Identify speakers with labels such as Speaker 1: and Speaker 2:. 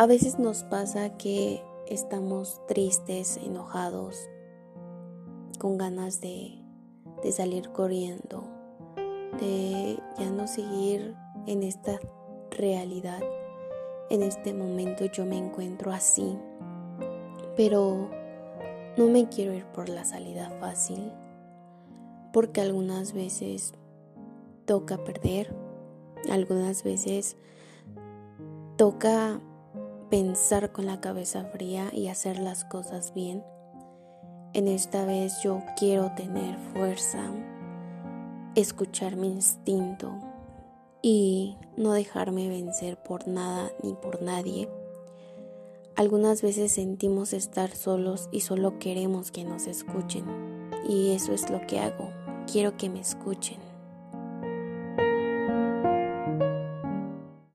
Speaker 1: A veces nos pasa que estamos tristes, enojados, con ganas de, salir corriendo, de ya no seguir en esta realidad. En este momento yo me encuentro así, pero no me quiero ir por la salida fácil, porque algunas veces toca perder, algunas veces toca pensar con la cabeza fría y hacer las cosas bien. En esta vez yo quiero tener fuerza, escuchar mi instinto y no dejarme vencer por nada ni por nadie. Algunas veces sentimos estar solos y solo queremos que nos escuchen. Y eso es lo que hago. Quiero que me escuchen.